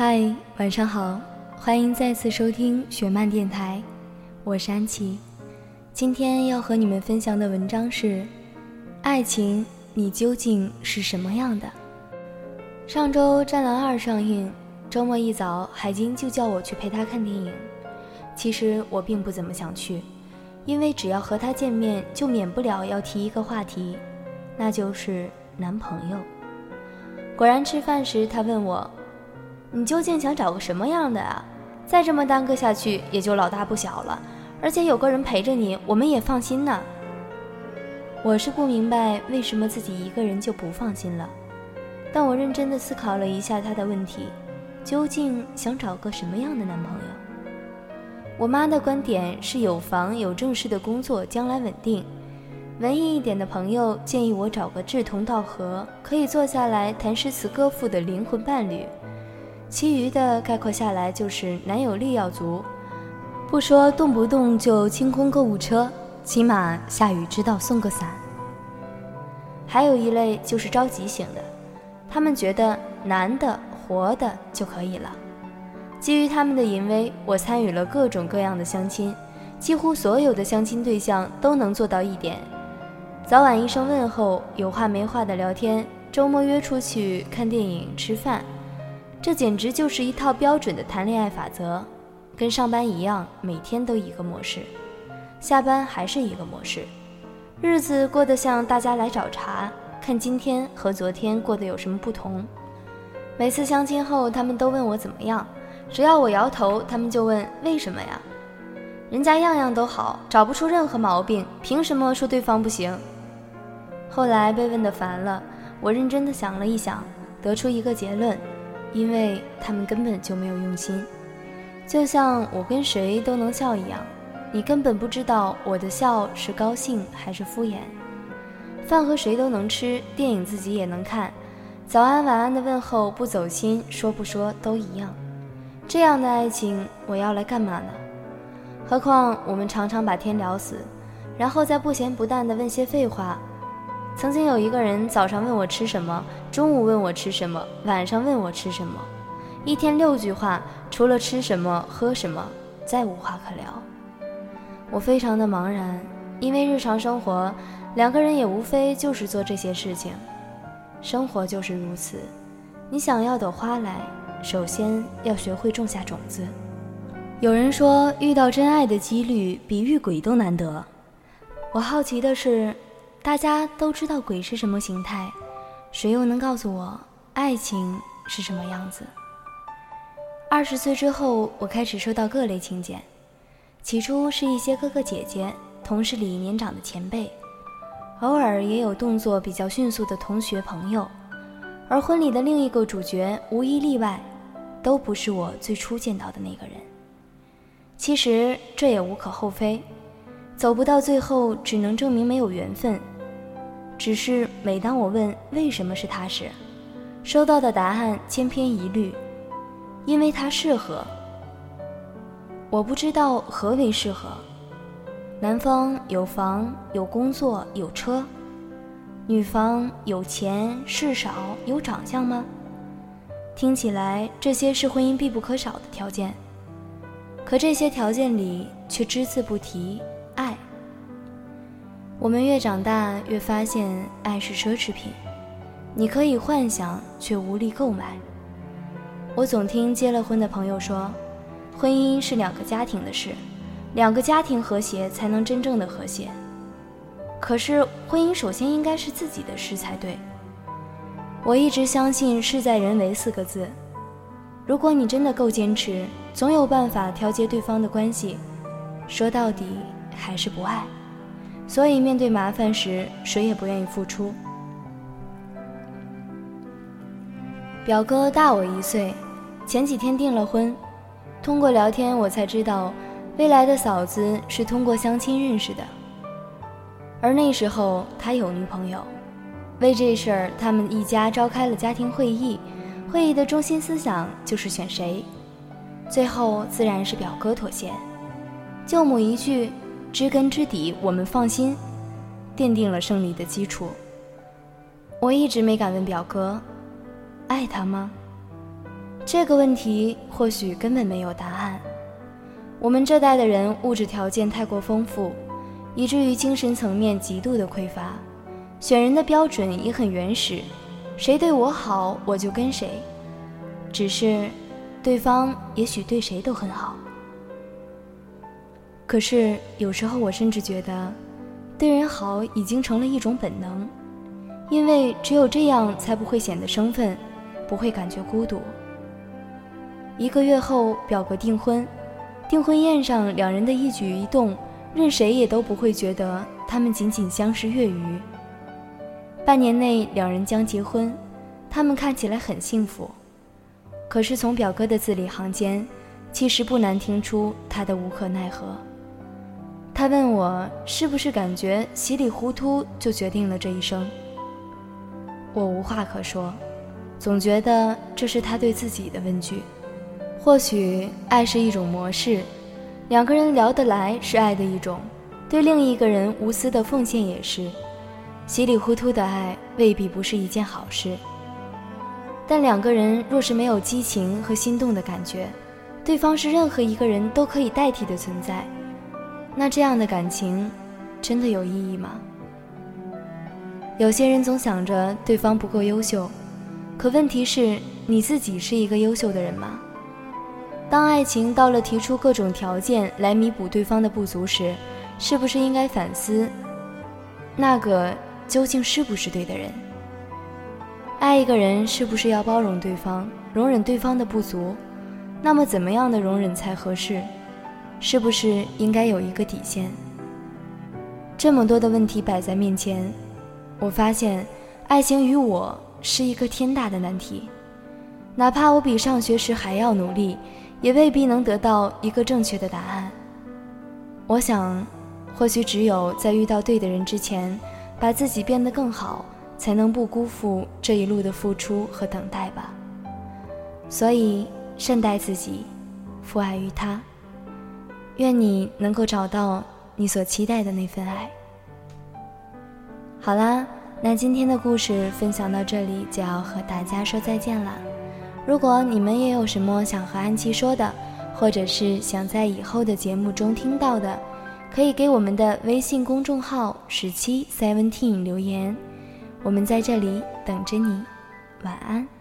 嗨，晚上好，欢迎再次收听雪漫电台，我是安琪。今天要和你们分享的文章是：爱情，你究竟是什么样的？上周《战狼二》上映，周末一早，海金就叫我去陪他看电影。其实我并不怎么想去，因为只要和他见面，就免不了要提一个话题，那就是男朋友。果然，吃饭时他问我。你究竟想找个什么样的啊？再这么耽搁下去，也就老大不小了。而且有个人陪着你，我们也放心呢。我是不明白为什么自己一个人就不放心了，但我认真的思考了一下他的问题，究竟想找个什么样的男朋友？我妈的观点是有房有正式的工作，将来稳定。文艺一点的朋友建议我找个志同道合，可以坐下来谈诗词歌赋的灵魂伴侣。其余的概括下来就是男友力要足，不说动不动就清空购物车，起码下雨知道送个伞。还有一类就是着急型的，他们觉得男的活的就可以了。基于他们的淫威，我参与了各种各样的相亲，几乎所有的相亲对象都能做到一点：早晚一声问候，有话没话的聊天，周末约出去看电影、吃饭。这简直就是一套标准的谈恋爱法则，跟上班一样，每天都一个模式，下班还是一个模式，日子过得像大家来找茬，看今天和昨天过得有什么不同。每次相亲后，他们都问我怎么样，只要我摇头，他们就问为什么呀？人家样样都好，找不出任何毛病，凭什么说对方不行？后来被问得烦了，我认真的想了一想，得出一个结论。因为他们根本就没有用心，就像我跟谁都能笑一样，你根本不知道我的笑是高兴还是敷衍。饭和谁都能吃，电影自己也能看，早安晚安的问候不走心，说不说都一样。这样的爱情，我要来干嘛呢？何况我们常常把天聊死，然后再不咸不淡的问些废话。曾经有一个人早上问我吃什么，中午问我吃什么，晚上问我吃什么，一天六句话，除了吃什么喝什么，再无话可聊。我非常的茫然，因为日常生活，两个人也无非就是做这些事情。生活就是如此，你想要朵花来，首先要学会种下种子。有人说遇到真爱的几率比遇鬼都难得，我好奇的是。大家都知道鬼是什么形态，谁又能告诉我爱情是什么样子？二十岁之后，我开始收到各类请柬，起初是一些哥哥姐姐、同事里年长的前辈，偶尔也有动作比较迅速的同学朋友，而婚礼的另一个主角无一例外，都不是我最初见到的那个人。其实这也无可厚非。走不到最后，只能证明没有缘分。只是每当我问为什么是他时，收到的答案千篇一律，因为他适合。我不知道何为适合。男方有房有工作有车，女方有钱事少有长相吗？听起来这些是婚姻必不可少的条件，可这些条件里却只字不提。我们越长大越发现爱是奢侈品，你可以幻想却无力购买。我总听结了婚的朋友说，婚姻是两个家庭的事，两个家庭和谐才能真正的和谐。可是婚姻首先应该是自己的事才对。我一直相信事在人为四个字，如果你真的够坚持，总有办法调节对方的关系。说到底。还是不爱，所以面对麻烦时，谁也不愿意付出。表哥大我一岁，前几天订了婚，通过聊天我才知道，未来的嫂子是通过相亲认识的。而那时候他有女朋友，为这事儿他们一家召开了家庭会议，会议的中心思想就是选谁，最后自然是表哥妥协，舅母一句。知根知底，我们放心，奠定了胜利的基础。我一直没敢问表哥，爱他吗？这个问题或许根本没有答案。我们这代的人物质条件太过丰富，以至于精神层面极度的匮乏，选人的标准也很原始，谁对我好我就跟谁，只是对方也许对谁都很好。可是有时候我甚至觉得，对人好已经成了一种本能，因为只有这样才不会显得生分，不会感觉孤独。一个月后，表哥订婚。订婚宴上，两人的一举一动，任谁也都不会觉得他们仅仅相识月余。半年内，两人将结婚，他们看起来很幸福。可是从表哥的字里行间，其实不难听出他的无可奈何。他问我是不是感觉稀里糊涂就决定了这一生。我无话可说，总觉得这是他对自己的问句。或许爱是一种模式，两个人聊得来是爱的一种，对另一个人无私的奉献也是。稀里糊涂的爱未必不是一件好事。但两个人若是没有激情和心动的感觉，对方是任何一个人都可以代替的存在，那这样的感情真的有意义吗？有些人总想着对方不够优秀，可问题是你自己是一个优秀的人吗？当爱情到了提出各种条件来弥补对方的不足时，是不是应该反思，那个究竟是不是对的人？爱一个人是不是要包容对方，容忍对方的不足？那么怎么样的容忍才合适？是不是应该有一个底线？这么多的问题摆在面前，我发现，爱情与我是一个天大的难题。哪怕我比上学时还要努力。也未必能得到一个正确的答案。我想，或许只有在遇到对的人之前，把自己变得更好，才能不辜负这一路的付出和等待吧。所以，善待自己，付爱于他。愿你能够找到你所期待的那份爱。好啦，那今天的故事分享到这里，就要和大家说再见了。如果你们也有什么想和安琪说的，或者是想在以后的节目中听到的，可以给我们的微信公众号十七 seventeen 留言，我们在这里等着你。晚安。